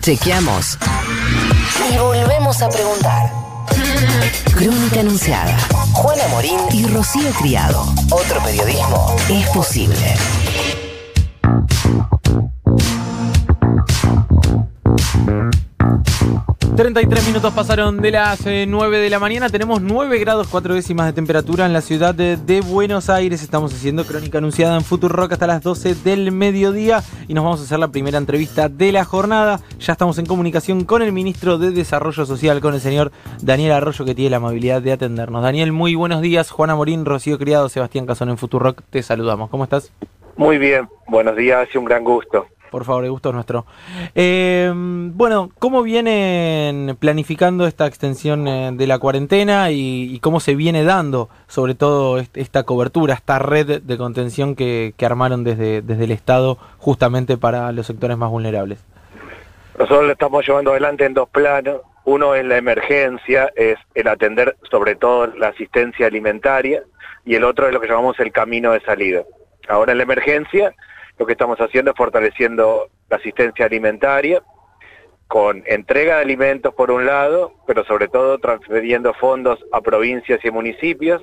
Chequeamos y volvemos a preguntar. Crónica Anunciada. Juana Morín y Rocío Criado. Otro periodismo es posible. 33 minutos pasaron de las 9 de la mañana. Tenemos 9 grados 4 décimas de temperatura en la ciudad de, Buenos Aires. Estamos haciendo crónica anunciada en Rock hasta las 12 del mediodía y nos vamos a hacer la primera entrevista de la jornada. Ya estamos en comunicación con el ministro de Desarrollo Social, con el señor Daniel Arroyo, que tiene la amabilidad de atendernos. Daniel, muy buenos días. Juana Morín, Rocío Criado, Sebastián Cazón en Rock. Te saludamos. ¿Cómo estás? Muy bien, buenos días y un gran gusto. Por favor, el gusto es nuestro. Eh, bueno, ¿cómo vienen planificando esta extensión eh, de la cuarentena y, cómo se viene dando, sobre todo, esta cobertura, esta red de contención que, armaron desde, desde el Estado justamente para los sectores más vulnerables? Nosotros lo estamos llevando adelante en dos planos. Uno es la emergencia, es el atender sobre todo la asistencia alimentaria, y el otro es lo que llamamos el camino de salida. Ahora en la emergencia lo que estamos haciendo es fortaleciendo la asistencia alimentaria con entrega de alimentos por un lado, pero sobre todo transfiriendo fondos a provincias y municipios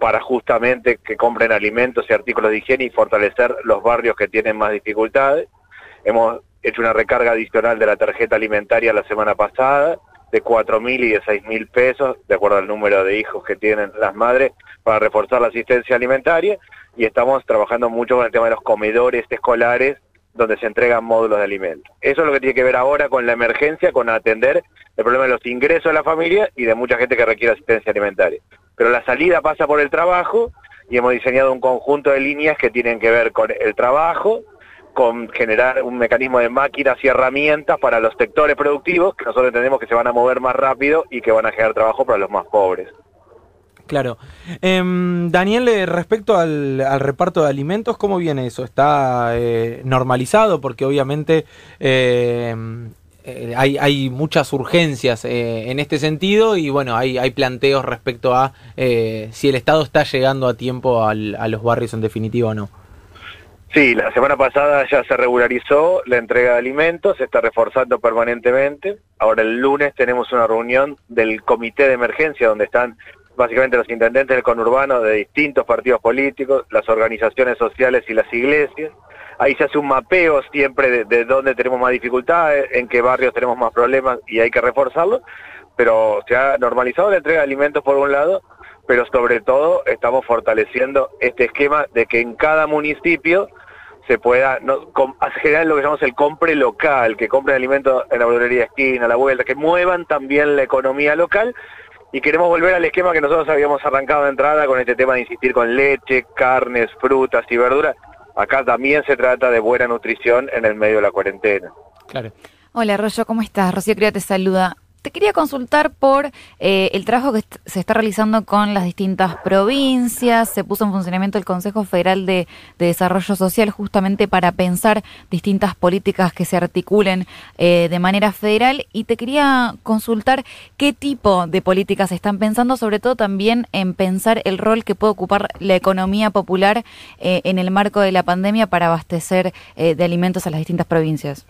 para justamente que compren alimentos y artículos de higiene y fortalecer los barrios que tienen más dificultades. Hemos hecho una recarga adicional de la tarjeta alimentaria la semana pasada de 4.000 y de 6.000 pesos, de acuerdo al número de hijos que tienen las madres, para reforzar la asistencia alimentaria y estamos trabajando mucho con el tema de los comedores escolares donde se entregan módulos de alimentos. Eso es lo que tiene que ver ahora con la emergencia, con atender el problema de los ingresos de la familia y de mucha gente que requiere asistencia alimentaria. Pero la salida pasa por el trabajo y hemos diseñado un conjunto de líneas que tienen que ver con el trabajo, con generar un mecanismo de máquinas y herramientas para los sectores productivos que nosotros entendemos que se van a mover más rápido y que van a generar trabajo para los más pobres. Claro. Em, Daniel, eh, respecto al, reparto de alimentos, ¿cómo viene eso? ¿Está eh, normalizado? Porque obviamente eh, hay, muchas urgencias en este sentido y bueno, hay, hay planteos respecto a si el Estado está llegando a tiempo a los barrios en definitiva o no. Sí, la semana pasada ya se regularizó la entrega de alimentos, se está reforzando permanentemente. Ahora el lunes tenemos una reunión del comité de emergencia donde están básicamente los intendentes del conurbano de distintos partidos políticos, las organizaciones sociales y las iglesias. Ahí se hace un mapeo siempre de, dónde tenemos más dificultades, en qué barrios tenemos más problemas y hay que reforzarlo, pero se ha normalizado la entrega de alimentos por un lado, pero sobre todo estamos fortaleciendo este esquema de que en cada municipio se pueda no, generar lo que llamamos el compre local, que compren alimentos en la verdulería esquina, a la vuelta, que muevan también la economía local y queremos volver al esquema que nosotros habíamos arrancado de entrada con este tema de insistir con leche, carnes, frutas y verduras. Acá también se trata de buena nutrición en el medio de la cuarentena. Claro. Hola, Rollo, ¿cómo estás? Rocío Cría te saluda. Te quería consultar por eh, el trabajo que se está realizando con las distintas provincias. Se puso en funcionamiento el Consejo Federal de, Desarrollo Social justamente para pensar distintas políticas que se articulen eh, de manera federal. Y te quería consultar qué tipo de políticas están pensando, sobre todo también en pensar el rol que puede ocupar la economía popular eh, en el marco de la pandemia para abastecer de alimentos a las distintas provincias.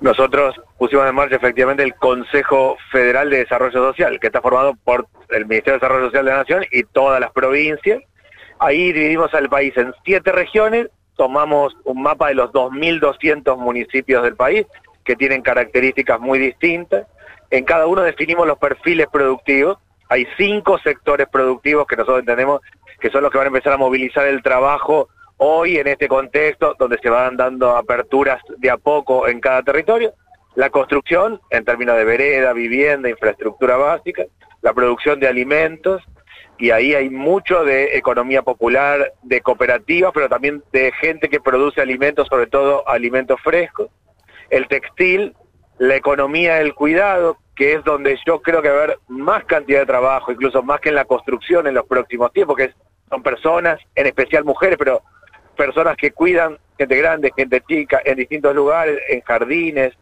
Nosotros pusimos en marcha efectivamente el Consejo Federal de Desarrollo Social, que está formado por el Ministerio de Desarrollo Social de la Nación y todas las provincias. Ahí dividimos al país en siete regiones, tomamos un mapa de los 2.200 municipios del país, que tienen características muy distintas. En cada uno definimos los perfiles productivos. Hay cinco sectores productivos que nosotros entendemos que son los que van a empezar a movilizar el trabajo hoy en este contexto donde se van dando aperturas de a poco en cada territorio, la construcción en términos de vereda, vivienda, infraestructura básica, la producción de alimentos, y ahí hay mucho de economía popular, de cooperativas, pero también de gente que produce alimentos, sobre todo alimentos frescos, el textil, la economía del cuidado, que es donde yo creo que va a haber más cantidad de trabajo, incluso más que en la construcción en los próximos tiempos, que son personas, en especial mujeres, pero personas que cuidan gente grande, gente chica, en distintos lugares, en jardines,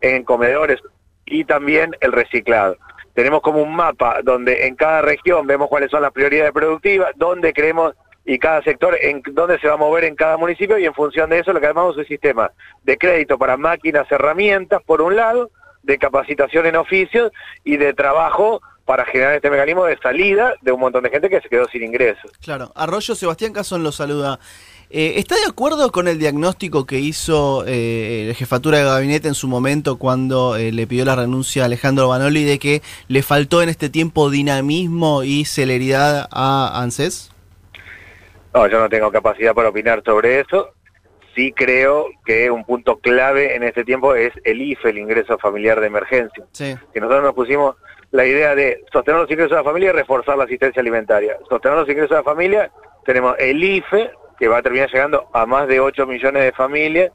en comedores y también el reciclado. Tenemos como un mapa donde en cada región vemos cuáles son las prioridades productivas, donde creemos y cada sector en dónde se va a mover en cada municipio y en función de eso lo que es un sistema de crédito para máquinas, herramientas, por un lado, de capacitación en oficios y de trabajo para generar este mecanismo de salida de un montón de gente que se quedó sin ingresos. Claro, Arroyo Sebastián Casón lo saluda. Eh, ¿Está de acuerdo con el diagnóstico que hizo eh, la jefatura de gabinete en su momento cuando eh, le pidió la renuncia a Alejandro Banoli de que le faltó en este tiempo dinamismo y celeridad a ANSES? No, yo no tengo capacidad para opinar sobre eso. Sí creo que un punto clave en este tiempo es el IFE, el ingreso familiar de emergencia. Sí. Que nosotros nos pusimos la idea de sostener los ingresos de la familia y reforzar la asistencia alimentaria. Sostener los ingresos de la familia, tenemos el IFE, que va a terminar llegando a más de 8 millones de familias,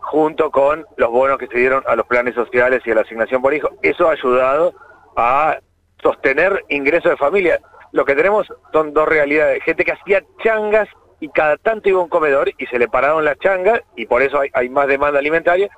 junto con los bonos que se dieron a los planes sociales y a la asignación por hijo. Eso ha ayudado a sostener ingresos de familia. Lo que tenemos son dos realidades. Gente que hacía changas y cada tanto iba un comedor y se le pararon las changas y por eso hay, más demanda alimentaria.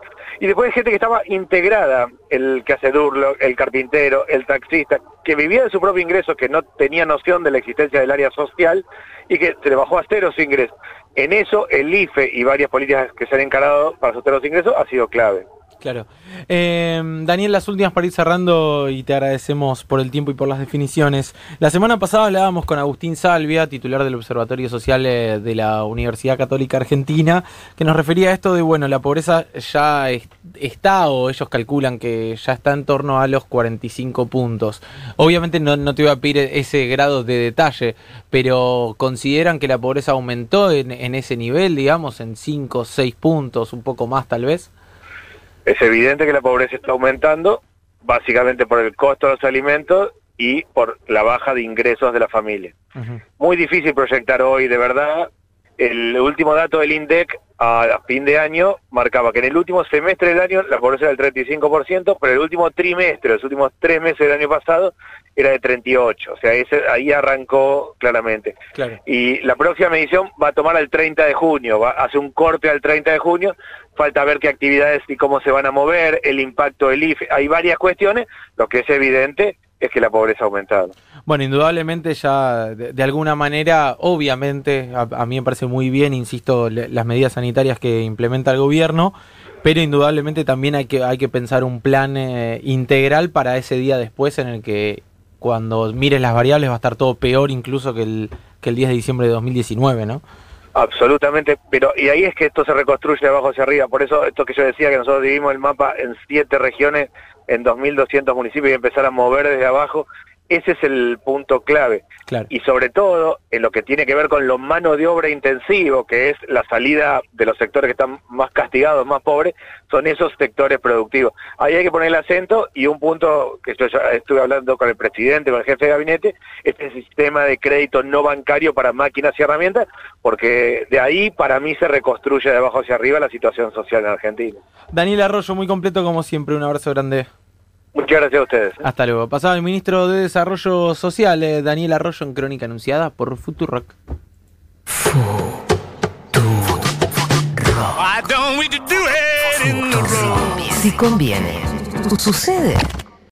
Y después gente que estaba integrada, el que hace durlo, el carpintero, el taxista, que vivía de su propio ingreso, que no tenía noción de la existencia del área social y que se le bajó a cero su ingreso. En eso el IFE y varias políticas que se han encarado para sostener los ingresos ha sido clave. Claro. Eh, Daniel, las últimas para ir cerrando y te agradecemos por el tiempo y por las definiciones. La semana pasada hablábamos con Agustín Salvia, titular del Observatorio Social eh, de la Universidad Católica Argentina, que nos refería a esto de, bueno, la pobreza ya está o ellos calculan que ya está en torno a los 45 puntos. Obviamente no, no te voy a pedir ese grado de detalle, pero consideran que la pobreza aumentó en, en ese nivel, digamos, en 5 o 6 puntos, un poco más tal vez. Es evidente que la pobreza está aumentando, básicamente por el costo de los alimentos y por la baja de ingresos de la familia. Muy difícil proyectar hoy, de verdad. El último dato del INDEC a fin de año marcaba que en el último semestre del año la pobreza era del 35%, pero el último trimestre, los últimos tres meses del año pasado, era de 38. O sea, ese, ahí arrancó claramente. Y la próxima medición va a tomar al 30 de junio, va a hacer un corte al 30 de junio, falta ver qué actividades y cómo se van a mover, el impacto del IFE, hay varias cuestiones, lo que es evidente es que la pobreza ha aumentado. Bueno, indudablemente ya de, alguna manera, obviamente, a, mí me parece muy bien, insisto, las medidas sanitarias que implementa el gobierno, pero indudablemente también hay que, hay que pensar un plan eh, integral para ese día después en el que cuando mires las variables va a estar todo peor incluso que el, que el 10 de diciembre de 2019, ¿no? Absolutamente, pero y ahí es que esto se reconstruye de abajo hacia arriba. Por eso esto que yo decía, que nosotros dividimos el mapa en siete regiones, en 2.200 municipios y empezar a mover desde abajo, ese es el punto clave. Y sobre todo, en lo que tiene que ver con lo mano de obra intensivo, que es la salida de los sectores que están más castigados, más pobres, son esos sectores productivos. Ahí hay que poner el acento y un punto que yo ya estuve hablando con el presidente, con el jefe de gabinete, es el sistema de crédito no bancario para máquinas y herramientas, porque de ahí para mí se reconstruye de abajo hacia arriba la situación social en Argentina. Daniel Arroyo, muy completo como siempre, un abrazo grande. Muchas gracias a ustedes. Hasta luego. Pasaba el ministro de Desarrollo Social, eh, Daniel Arroyo, en crónica anunciada por Futurock. Si conviene, sucede.